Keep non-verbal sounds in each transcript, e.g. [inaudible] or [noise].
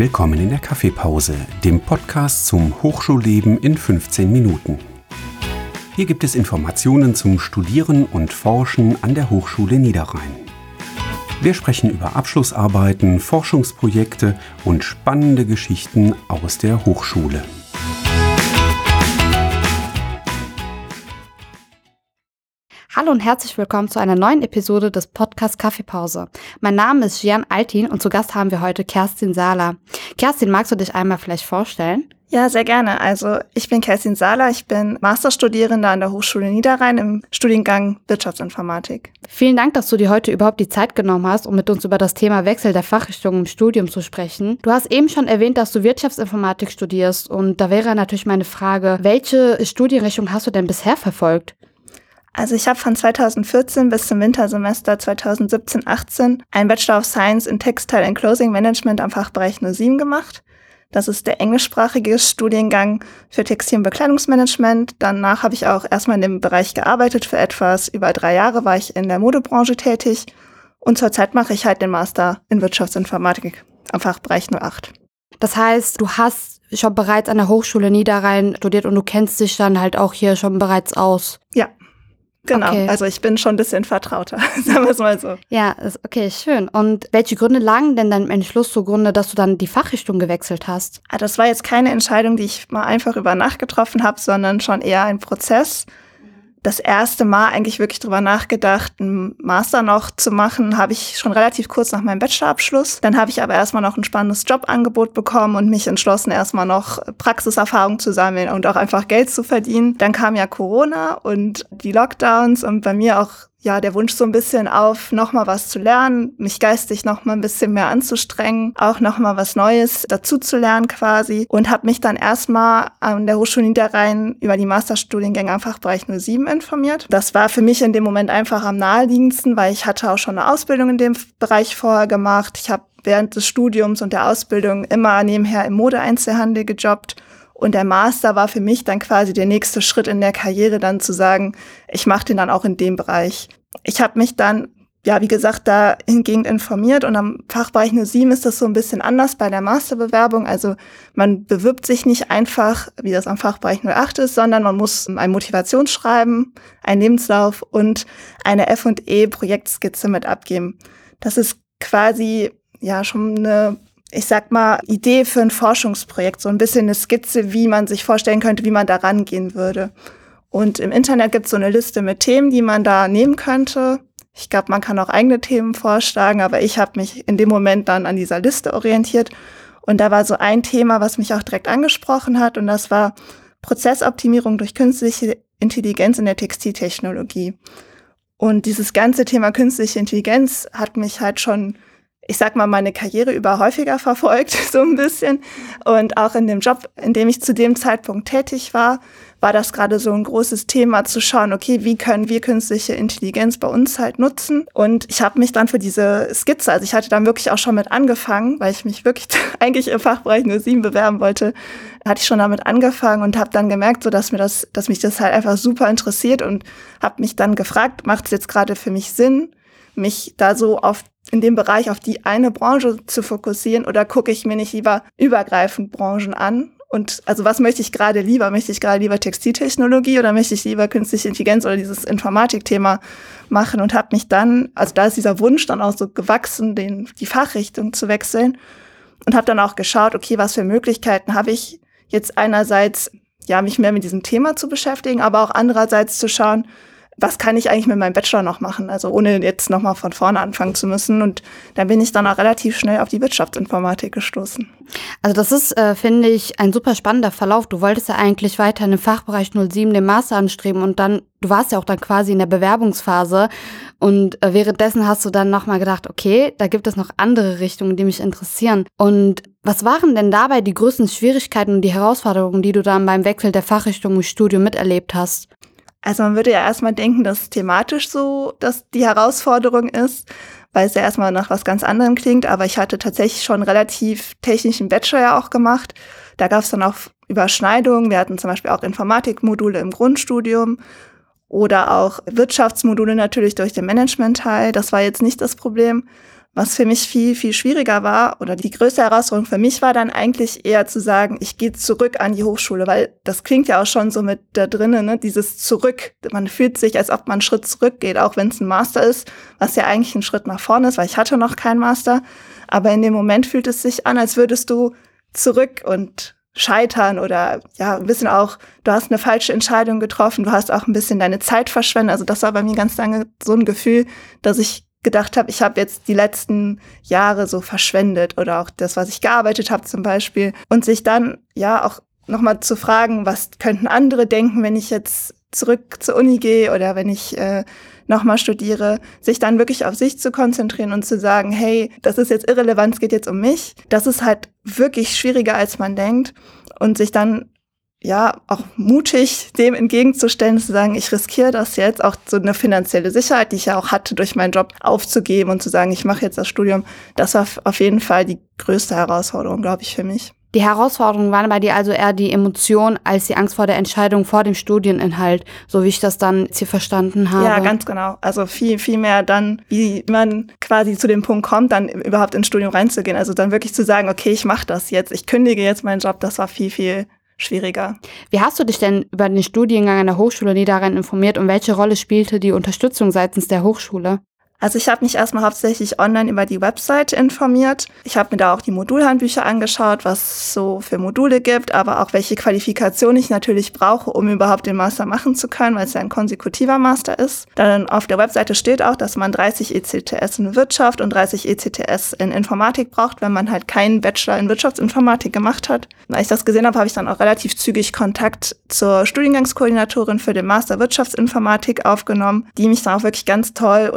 Willkommen in der Kaffeepause, dem Podcast zum Hochschulleben in 15 Minuten. Hier gibt es Informationen zum Studieren und Forschen an der Hochschule Niederrhein. Wir sprechen über Abschlussarbeiten, Forschungsprojekte und spannende Geschichten aus der Hochschule. Hallo und herzlich willkommen zu einer neuen Episode des Podcasts Kaffeepause. Mein Name ist Gian Altin und zu Gast haben wir heute Kerstin Sala. Kerstin, magst du dich einmal vielleicht vorstellen? Ja, sehr gerne. Also ich bin Kerstin Sala, ich bin Masterstudierende an der Hochschule Niederrhein im Studiengang Wirtschaftsinformatik. Vielen Dank, dass du dir heute überhaupt die Zeit genommen hast, um mit uns über das Thema Wechsel der Fachrichtung im Studium zu sprechen. Du hast eben schon erwähnt, dass du Wirtschaftsinformatik studierst und da wäre natürlich meine Frage, welche Studienrichtung hast du denn bisher verfolgt? Also ich habe von 2014 bis zum Wintersemester 2017-18 einen Bachelor of Science in Textile and Clothing Management am Fachbereich 07 gemacht. Das ist der englischsprachige Studiengang für Textil- und Bekleidungsmanagement. Danach habe ich auch erstmal in dem Bereich gearbeitet für etwas. Über drei Jahre war ich in der Modebranche tätig. Und zurzeit mache ich halt den Master in Wirtschaftsinformatik am Fachbereich 08. Das heißt, du hast schon bereits an der Hochschule Niederrhein studiert und du kennst dich dann halt auch hier schon bereits aus. Ja, Genau, okay. also ich bin schon ein bisschen vertrauter, [laughs] sagen wir es mal so. Ja, okay, schön. Und welche Gründe lagen denn deinem Entschluss zugrunde, dass du dann die Fachrichtung gewechselt hast? Ah, das war jetzt keine Entscheidung, die ich mal einfach über Nacht getroffen habe, sondern schon eher ein Prozess das erste Mal eigentlich wirklich drüber nachgedacht, einen Master noch zu machen, habe ich schon relativ kurz nach meinem Bachelorabschluss. Dann habe ich aber erstmal noch ein spannendes Jobangebot bekommen und mich entschlossen, erstmal noch Praxiserfahrung zu sammeln und auch einfach Geld zu verdienen. Dann kam ja Corona und die Lockdowns und bei mir auch ja, der Wunsch so ein bisschen auf, nochmal was zu lernen, mich geistig nochmal ein bisschen mehr anzustrengen, auch nochmal was Neues dazu zu lernen quasi und habe mich dann erstmal an der Hochschule Niederrhein über die Masterstudiengänge am Fachbereich 07 informiert. Das war für mich in dem Moment einfach am naheliegendsten, weil ich hatte auch schon eine Ausbildung in dem Bereich vorher gemacht. Ich habe während des Studiums und der Ausbildung immer nebenher im Modeeinzelhandel gejobbt und der Master war für mich dann quasi der nächste Schritt in der Karriere, dann zu sagen, ich mache den dann auch in dem Bereich. Ich habe mich dann, ja, wie gesagt, da hingegen informiert und am Fachbereich 07 ist das so ein bisschen anders bei der Masterbewerbung. Also man bewirbt sich nicht einfach, wie das am Fachbereich 08 ist, sondern man muss ein Motivationsschreiben, einen Lebenslauf und eine F&E-Projektskizze mit abgeben. Das ist quasi ja schon eine ich sag mal, Idee für ein Forschungsprojekt, so ein bisschen eine Skizze, wie man sich vorstellen könnte, wie man da rangehen würde. Und im Internet gibt es so eine Liste mit Themen, die man da nehmen könnte. Ich glaube, man kann auch eigene Themen vorschlagen, aber ich habe mich in dem Moment dann an dieser Liste orientiert. Und da war so ein Thema, was mich auch direkt angesprochen hat, und das war Prozessoptimierung durch künstliche Intelligenz in der Textiltechnologie. Und dieses ganze Thema künstliche Intelligenz hat mich halt schon ich sag mal, meine Karriere über häufiger verfolgt, [laughs] so ein bisschen. Und auch in dem Job, in dem ich zu dem Zeitpunkt tätig war, war das gerade so ein großes Thema zu schauen, okay, wie können wir künstliche Intelligenz bei uns halt nutzen? Und ich habe mich dann für diese Skizze, also ich hatte dann wirklich auch schon mit angefangen, weil ich mich wirklich [laughs] eigentlich im Fachbereich nur sieben bewerben wollte, hatte ich schon damit angefangen und habe dann gemerkt, so dass mir das, dass mich das halt einfach super interessiert und habe mich dann gefragt, macht es jetzt gerade für mich Sinn, mich da so auf in dem Bereich auf die eine Branche zu fokussieren oder gucke ich mir nicht lieber übergreifend Branchen an? Und also was möchte ich gerade lieber? Möchte ich gerade lieber Textiltechnologie oder möchte ich lieber künstliche Intelligenz oder dieses Informatikthema machen und habe mich dann, also da ist dieser Wunsch dann auch so gewachsen, den, die Fachrichtung zu wechseln und habe dann auch geschaut, okay, was für Möglichkeiten habe ich jetzt einerseits, ja, mich mehr mit diesem Thema zu beschäftigen, aber auch andererseits zu schauen, was kann ich eigentlich mit meinem Bachelor noch machen? Also ohne jetzt nochmal von vorne anfangen zu müssen. Und dann bin ich dann auch relativ schnell auf die Wirtschaftsinformatik gestoßen. Also das ist, äh, finde ich, ein super spannender Verlauf. Du wolltest ja eigentlich weiter in im Fachbereich 07 den Master anstreben und dann, du warst ja auch dann quasi in der Bewerbungsphase und äh, währenddessen hast du dann nochmal gedacht, okay, da gibt es noch andere Richtungen, die mich interessieren. Und was waren denn dabei die größten Schwierigkeiten und die Herausforderungen, die du dann beim Wechsel der Fachrichtung im Studium miterlebt hast? Also man würde ja erstmal denken, dass thematisch so dass die Herausforderung ist, weil es ja erstmal nach was ganz anderem klingt, aber ich hatte tatsächlich schon relativ technischen Bachelor ja auch gemacht. Da gab es dann auch Überschneidungen. Wir hatten zum Beispiel auch Informatikmodule im Grundstudium oder auch Wirtschaftsmodule natürlich durch den Management-Teil. Das war jetzt nicht das Problem. Was für mich viel, viel schwieriger war oder die größte Herausforderung für mich war dann eigentlich eher zu sagen, ich gehe zurück an die Hochschule, weil das klingt ja auch schon so mit da drinnen, ne? dieses Zurück. Man fühlt sich, als ob man einen Schritt zurückgeht, auch wenn es ein Master ist, was ja eigentlich ein Schritt nach vorne ist, weil ich hatte noch keinen Master. Aber in dem Moment fühlt es sich an, als würdest du zurück und scheitern oder ja, ein bisschen auch, du hast eine falsche Entscheidung getroffen, du hast auch ein bisschen deine Zeit verschwendet. Also das war bei mir ganz lange so ein Gefühl, dass ich gedacht habe, ich habe jetzt die letzten Jahre so verschwendet oder auch das, was ich gearbeitet habe zum Beispiel. Und sich dann ja auch nochmal zu fragen, was könnten andere denken, wenn ich jetzt zurück zur Uni gehe oder wenn ich äh, nochmal studiere, sich dann wirklich auf sich zu konzentrieren und zu sagen, hey, das ist jetzt irrelevant, es geht jetzt um mich. Das ist halt wirklich schwieriger, als man denkt. Und sich dann ja, auch mutig dem entgegenzustellen, zu sagen, ich riskiere das jetzt, auch so eine finanzielle Sicherheit, die ich ja auch hatte durch meinen Job, aufzugeben und zu sagen, ich mache jetzt das Studium. Das war auf jeden Fall die größte Herausforderung, glaube ich, für mich. Die Herausforderungen waren bei dir also eher die Emotion als die Angst vor der Entscheidung vor dem Studieninhalt, so wie ich das dann jetzt hier verstanden habe. Ja, ganz genau. Also viel, viel mehr dann, wie man quasi zu dem Punkt kommt, dann überhaupt ins Studium reinzugehen. Also dann wirklich zu sagen, okay, ich mache das jetzt, ich kündige jetzt meinen Job, das war viel, viel schwieriger. Wie hast du dich denn über den Studiengang an der Hochschule Niederrhein informiert und welche Rolle spielte die Unterstützung seitens der Hochschule? Also ich habe mich erstmal hauptsächlich online über die Website informiert. Ich habe mir da auch die Modulhandbücher angeschaut, was es so für Module gibt, aber auch welche Qualifikation ich natürlich brauche, um überhaupt den Master machen zu können, weil es ja ein konsekutiver Master ist. Dann auf der Webseite steht auch, dass man 30 ECTS in Wirtschaft und 30 ECTS in Informatik braucht, wenn man halt keinen Bachelor in Wirtschaftsinformatik gemacht hat. Als ich das gesehen habe, habe ich dann auch relativ zügig Kontakt zur Studiengangskoordinatorin für den Master Wirtschaftsinformatik aufgenommen, die mich dann auch wirklich ganz toll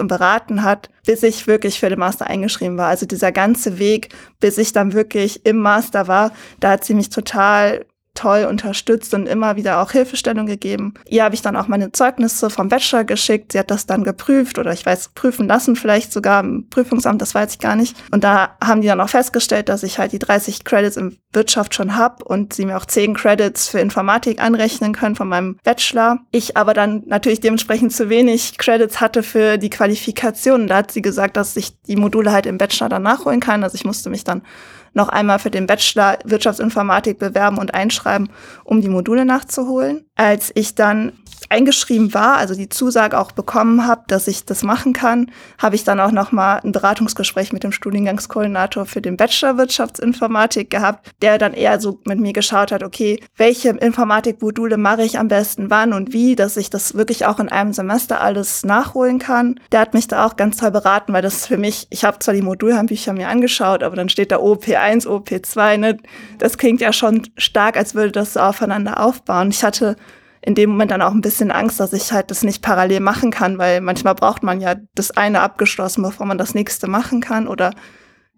und beraten hat, bis ich wirklich für den Master eingeschrieben war. Also dieser ganze Weg, bis ich dann wirklich im Master war, da hat sie mich total toll unterstützt und immer wieder auch Hilfestellung gegeben. Ihr habe ich dann auch meine Zeugnisse vom Bachelor geschickt. Sie hat das dann geprüft oder ich weiß, prüfen lassen vielleicht sogar im Prüfungsamt, das weiß ich gar nicht. Und da haben die dann auch festgestellt, dass ich halt die 30 Credits in Wirtschaft schon habe und sie mir auch 10 Credits für Informatik anrechnen können von meinem Bachelor. Ich aber dann natürlich dementsprechend zu wenig Credits hatte für die Qualifikation. Da hat sie gesagt, dass ich die Module halt im Bachelor dann nachholen kann. Also ich musste mich dann noch einmal für den Bachelor Wirtschaftsinformatik bewerben und einschreiben, um die Module nachzuholen. Als ich dann eingeschrieben war, also die Zusage auch bekommen habe, dass ich das machen kann, habe ich dann auch noch mal ein Beratungsgespräch mit dem Studiengangskoordinator für den Bachelor Wirtschaftsinformatik gehabt, der dann eher so mit mir geschaut hat, okay, welche Informatikmodule mache ich am besten, wann und wie, dass ich das wirklich auch in einem Semester alles nachholen kann. Der hat mich da auch ganz toll beraten, weil das für mich, ich habe zwar die Modulhandbücher mir angeschaut, aber dann steht da OP1, OP2, ne? Das klingt ja schon stark, als würde das so aufeinander aufbauen. Ich hatte in dem Moment dann auch ein bisschen Angst, dass ich halt das nicht parallel machen kann, weil manchmal braucht man ja das eine abgeschlossen, bevor man das nächste machen kann oder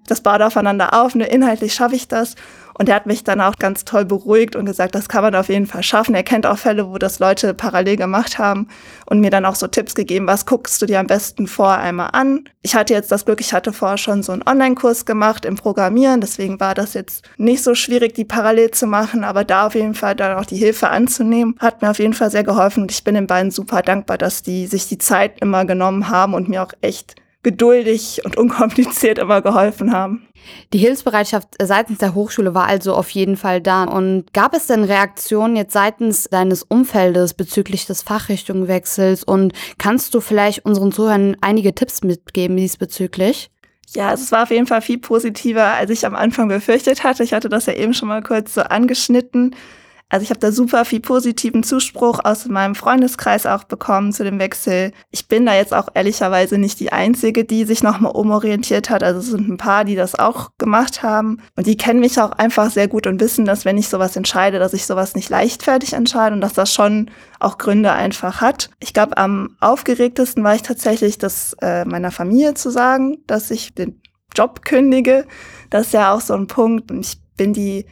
das baut aufeinander auf, ne, inhaltlich schaffe ich das. Und er hat mich dann auch ganz toll beruhigt und gesagt, das kann man auf jeden Fall schaffen. Er kennt auch Fälle, wo das Leute parallel gemacht haben und mir dann auch so Tipps gegeben, was guckst du dir am besten vor einmal an. Ich hatte jetzt das Glück, ich hatte vorher schon so einen Online-Kurs gemacht im Programmieren, deswegen war das jetzt nicht so schwierig, die parallel zu machen, aber da auf jeden Fall dann auch die Hilfe anzunehmen, hat mir auf jeden Fall sehr geholfen und ich bin den beiden super dankbar, dass die sich die Zeit immer genommen haben und mir auch echt geduldig und unkompliziert immer geholfen haben. Die Hilfsbereitschaft seitens der Hochschule war also auf jeden Fall da. Und gab es denn Reaktionen jetzt seitens deines Umfeldes bezüglich des Fachrichtungwechsels? Und kannst du vielleicht unseren Zuhörern einige Tipps mitgeben diesbezüglich? Ja, also es war auf jeden Fall viel positiver, als ich am Anfang befürchtet hatte. Ich hatte das ja eben schon mal kurz so angeschnitten. Also ich habe da super viel positiven Zuspruch aus meinem Freundeskreis auch bekommen zu dem Wechsel. Ich bin da jetzt auch ehrlicherweise nicht die Einzige, die sich nochmal umorientiert hat. Also es sind ein paar, die das auch gemacht haben. Und die kennen mich auch einfach sehr gut und wissen, dass wenn ich sowas entscheide, dass ich sowas nicht leichtfertig entscheide und dass das schon auch Gründe einfach hat. Ich glaube, am aufgeregtesten war ich tatsächlich, das äh, meiner Familie zu sagen, dass ich den Job kündige. Das ist ja auch so ein Punkt. Und ich bin die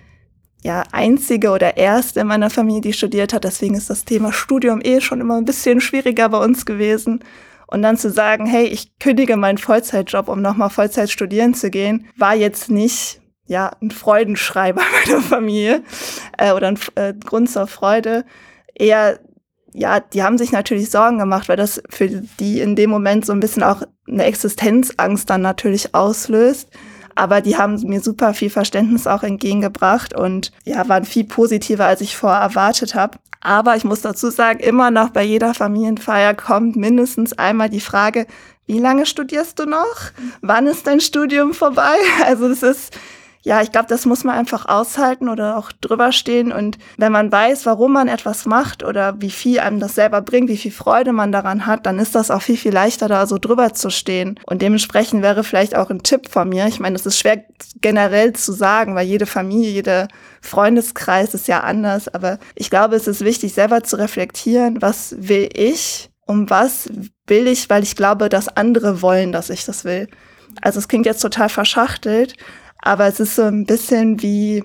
ja, einzige oder erste in meiner Familie, die studiert hat. Deswegen ist das Thema Studium eh schon immer ein bisschen schwieriger bei uns gewesen. Und dann zu sagen, hey, ich kündige meinen Vollzeitjob, um nochmal Vollzeit studieren zu gehen, war jetzt nicht ja ein Freudenschrei bei [laughs] meiner Familie äh, oder ein äh, Grund zur Freude. Eher ja, die haben sich natürlich Sorgen gemacht, weil das für die in dem Moment so ein bisschen auch eine Existenzangst dann natürlich auslöst. Aber die haben mir super viel Verständnis auch entgegengebracht und ja, waren viel positiver, als ich vorher erwartet habe. Aber ich muss dazu sagen, immer noch bei jeder Familienfeier kommt mindestens einmal die Frage, wie lange studierst du noch? Wann ist dein Studium vorbei? [laughs] Also das ist ja, ich glaube, das muss man einfach aushalten oder auch drüber stehen. Und wenn man weiß, warum man etwas macht oder wie viel einem das selber bringt, wie viel Freude man daran hat, dann ist das auch viel, viel leichter, da so drüber zu stehen. Und dementsprechend wäre vielleicht auch ein Tipp von mir. Ich meine, das ist schwer generell zu sagen, weil jede Familie, jeder Freundeskreis ist ja anders. Aber ich glaube, es ist wichtig, selber zu reflektieren, was will ich? Um was will ich, weil ich glaube, dass andere wollen, dass ich das will. Also es klingt jetzt total verschachtelt, aber es ist so ein bisschen wie,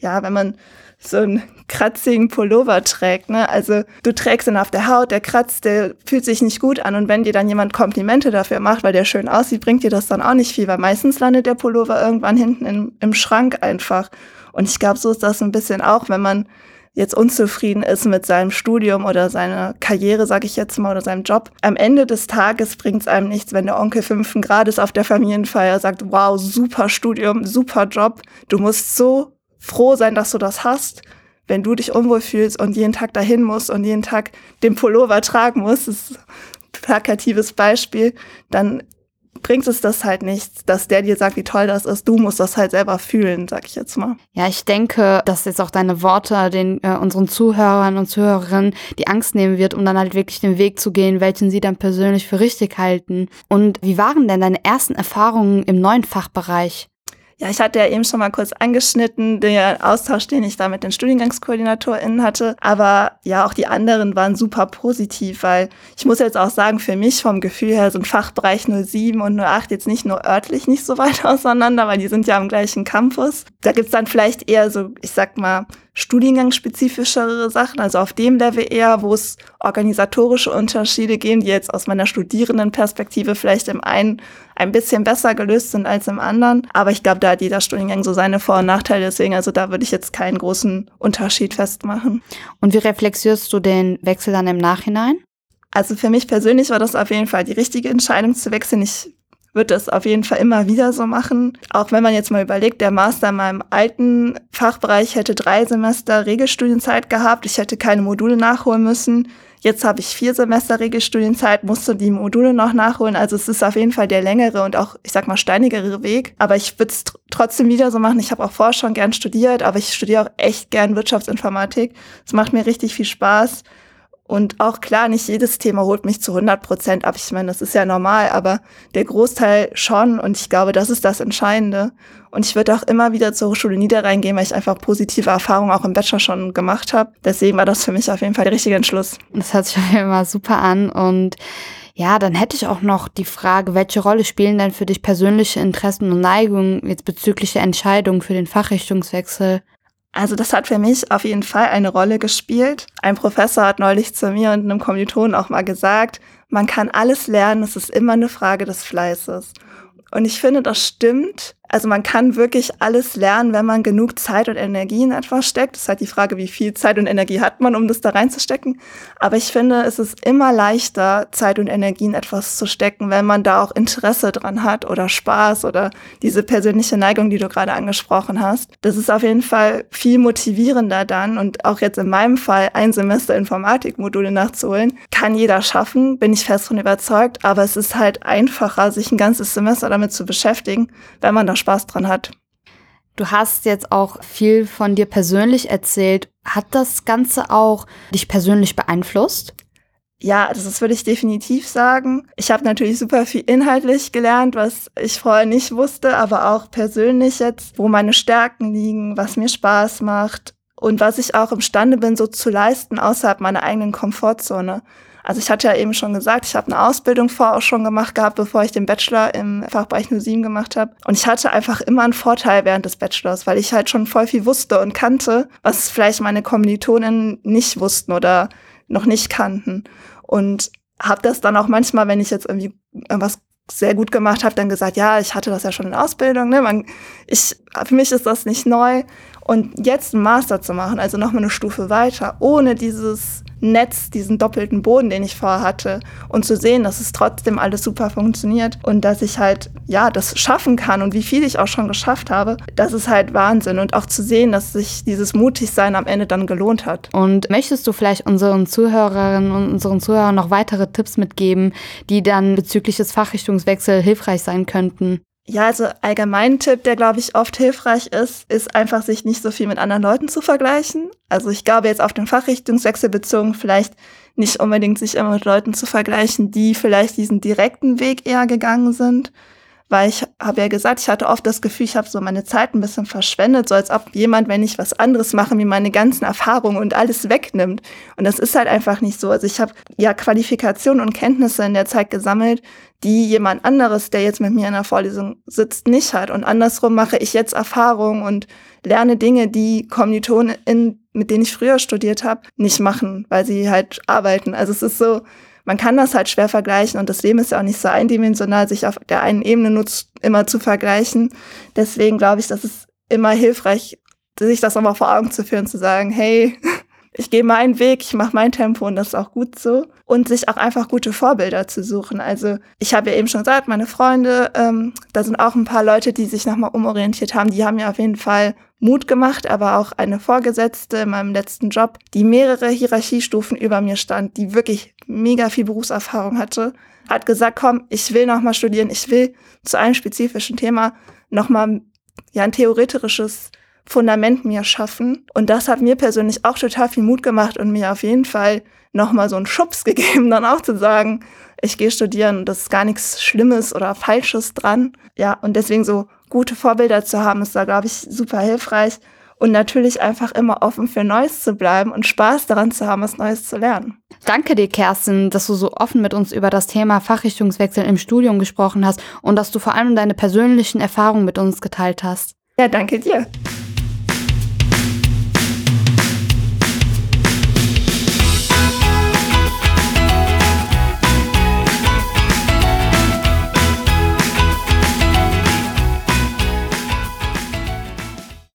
ja, wenn man so einen kratzigen Pullover trägt, ne? Also du trägst ihn auf der Haut, der kratzt, der fühlt sich nicht gut an und wenn dir dann jemand Komplimente dafür macht, weil der schön aussieht, bringt dir das dann auch nicht viel, weil meistens landet der Pullover irgendwann hinten im, im Schrank einfach. Und ich glaube, so ist das ein bisschen auch, wenn man jetzt unzufrieden ist mit seinem Studium oder seiner Karriere, sage ich jetzt mal, oder seinem Job. Am Ende des Tages bringt es einem nichts, wenn der Onkel fünften Grades auf der Familienfeier sagt, wow, super Studium, super Job. Du musst so froh sein, dass du das hast. Wenn du dich unwohl fühlst und jeden Tag dahin musst und jeden Tag den Pullover tragen musst, ist ein plakatives Beispiel, dann bringt es das halt nichts, dass der dir sagt, wie toll das ist. Du musst das halt selber fühlen, sag ich jetzt mal. Ja, ich denke, dass jetzt auch deine Worte den äh, unseren Zuhörern und Zuhörerinnen die Angst nehmen wird, um dann halt wirklich den Weg zu gehen, welchen sie dann persönlich für richtig halten. Und wie waren denn deine ersten Erfahrungen im neuen Fachbereich? Ja, ich hatte ja eben schon mal kurz angeschnitten, den Austausch, den ich da mit den StudiengangskoordinatorInnen hatte. Aber ja, auch die anderen waren super positiv, weil ich muss jetzt auch sagen, für mich vom Gefühl her sind Fachbereich 07 und 08 jetzt nicht nur örtlich nicht so weit [laughs] auseinander, weil die sind ja am gleichen Campus. Da gibt's dann vielleicht eher so, ich sag mal, studiengangsspezifischere Sachen, also auf dem Level eher, wo es organisatorische Unterschiede geben, die jetzt aus meiner Studierendenperspektive vielleicht im einen ein bisschen besser gelöst sind als im anderen. Aber ich glaube, da hat jeder Studiengang so seine Vor- und Nachteile. Deswegen, also da würde ich jetzt keinen großen Unterschied festmachen. Und wie reflektierst du den Wechsel dann im Nachhinein? Also für mich persönlich war das auf jeden Fall die richtige Entscheidung zu wechseln. Ich wird das auf jeden Fall immer wieder so machen. Auch wenn man jetzt mal überlegt, der Master in meinem alten Fachbereich hätte drei Semester Regelstudienzeit gehabt. Ich hätte keine Module nachholen müssen. Jetzt habe ich vier Semester Regelstudienzeit, musste die Module noch nachholen. Also es ist auf jeden Fall der längere und auch, ich sag mal, steinigere Weg. Aber ich würde es trotzdem wieder so machen. Ich habe auch vorher schon gern studiert, aber ich studiere auch echt gern Wirtschaftsinformatik. Es macht mir richtig viel Spaß. Und auch klar, nicht jedes Thema holt mich zu 100 Prozent ab. Ich meine, das ist ja normal, aber der Großteil schon. Und ich glaube, das ist das Entscheidende. Und ich würde auch immer wieder zur Hochschule Niederrhein gehen, weil ich einfach positive Erfahrungen auch im Bachelor schon gemacht habe. Deswegen war das für mich auf jeden Fall der richtige Entschluss. Das hört sich auf jeden Fall super an. Und ja, dann hätte ich auch noch die Frage, welche Rolle spielen denn für dich persönliche Interessen und Neigungen jetzt bezüglich der Entscheidung für den Fachrichtungswechsel? Also das hat für mich auf jeden Fall eine Rolle gespielt. Ein Professor hat neulich zu mir und einem Kommilitonen auch mal gesagt, man kann alles lernen, es ist immer eine Frage des Fleißes. Und ich finde, das stimmt. Also man kann wirklich alles lernen, wenn man genug Zeit und Energie in etwas steckt. Das ist halt die Frage, wie viel Zeit und Energie hat man, um das da reinzustecken. Aber ich finde, es ist immer leichter, Zeit und Energie in etwas zu stecken, wenn man da auch Interesse dran hat oder Spaß oder diese persönliche Neigung, die du gerade angesprochen hast. Das ist auf jeden Fall viel motivierender dann und auch jetzt in meinem Fall ein Semester Informatikmodule nachzuholen, kann jeder schaffen, bin ich fest von überzeugt. Aber es ist halt einfacher, sich ein ganzes Semester damit zu beschäftigen, wenn man da Spaß dran hat. Du hast jetzt auch viel von dir persönlich erzählt. Hat das Ganze auch dich persönlich beeinflusst? Ja, das würde ich definitiv sagen. Ich habe natürlich super viel inhaltlich gelernt, was ich vorher nicht wusste, aber auch persönlich jetzt, wo meine Stärken liegen, was mir Spaß macht und was ich auch imstande bin, so zu leisten außerhalb meiner eigenen Komfortzone. Also ich hatte ja eben schon gesagt, ich habe eine Ausbildung vorher auch schon gemacht gehabt, bevor ich den Bachelor im Fachbereich 07 gemacht habe. Und ich hatte einfach immer einen Vorteil während des Bachelors, weil ich halt schon voll viel wusste und kannte, was vielleicht meine Kommilitonen nicht wussten oder noch nicht kannten. Und habe das dann auch manchmal, wenn ich jetzt irgendwie irgendwas sehr gut gemacht habe, dann gesagt, ja, ich hatte das ja schon in Ausbildung. Ne? Man, ich, für mich ist das nicht neu. Und jetzt einen Master zu machen, also nochmal eine Stufe weiter, ohne dieses Netz, diesen doppelten Boden, den ich vorher hatte und zu sehen, dass es trotzdem alles super funktioniert und dass ich halt, ja, das schaffen kann und wie viel ich auch schon geschafft habe, das ist halt Wahnsinn und auch zu sehen, dass sich dieses Mutigsein am Ende dann gelohnt hat. Und möchtest du vielleicht unseren Zuhörerinnen und unseren Zuhörern noch weitere Tipps mitgeben, die dann bezüglich des Fachrichtungswechsels hilfreich sein könnten? Ja, also allgemein Tipp, der glaube ich oft hilfreich ist, ist einfach sich nicht so viel mit anderen Leuten zu vergleichen. Also ich glaube jetzt auf den Fachrichtungswechsel bezogen vielleicht nicht unbedingt sich immer mit Leuten zu vergleichen, die vielleicht diesen direkten Weg eher gegangen sind, weil ich habe ja gesagt, ich hatte oft das Gefühl, ich habe so meine Zeit ein bisschen verschwendet, so als ob jemand, wenn ich was anderes mache, mir meine ganzen Erfahrungen und alles wegnimmt. Und das ist halt einfach nicht so. Also ich habe ja Qualifikationen und Kenntnisse in der Zeit gesammelt, die jemand anderes, der jetzt mit mir in der Vorlesung sitzt, nicht hat. Und andersrum mache ich jetzt Erfahrungen und lerne Dinge, die Kommilitonen, mit denen ich früher studiert habe, nicht machen, weil sie halt arbeiten. Also es ist so, man kann das halt schwer vergleichen und das Leben ist ja auch nicht so eindimensional, sich auf der einen Ebene nutzt, immer zu vergleichen. Deswegen glaube ich, dass es immer hilfreich, sich das aber vor Augen zu führen, zu sagen, hey, ich gehe meinen Weg, ich mache mein Tempo und das ist auch gut so. Und sich auch einfach gute Vorbilder zu suchen. Also ich habe ja eben schon gesagt, meine Freunde, ähm, da sind auch ein paar Leute, die sich nochmal umorientiert haben, die haben ja auf jeden Fall Mut gemacht, aber auch eine Vorgesetzte in meinem letzten Job, die mehrere Hierarchiestufen über mir stand, die wirklich mega viel Berufserfahrung hatte, hat gesagt, komm, ich will nochmal studieren, ich will zu einem spezifischen Thema nochmal ja, ein theoretisches Fundament mir schaffen. Und das hat mir persönlich auch total viel Mut gemacht und mir auf jeden Fall nochmal so einen Schubs [laughs] gegeben, dann auch zu sagen, ich gehe studieren, das ist gar nichts Schlimmes oder Falsches dran. Ja, und deswegen so gute Vorbilder zu haben, ist da, glaube ich, super hilfreich. Und natürlich einfach immer offen für Neues zu bleiben und Spaß daran zu haben, was Neues zu lernen. Danke dir, Kerstin, dass du so offen mit uns über das Thema Fachrichtungswechsel im Studium gesprochen hast und dass du vor allem deine persönlichen Erfahrungen mit uns geteilt hast. Ja, danke dir.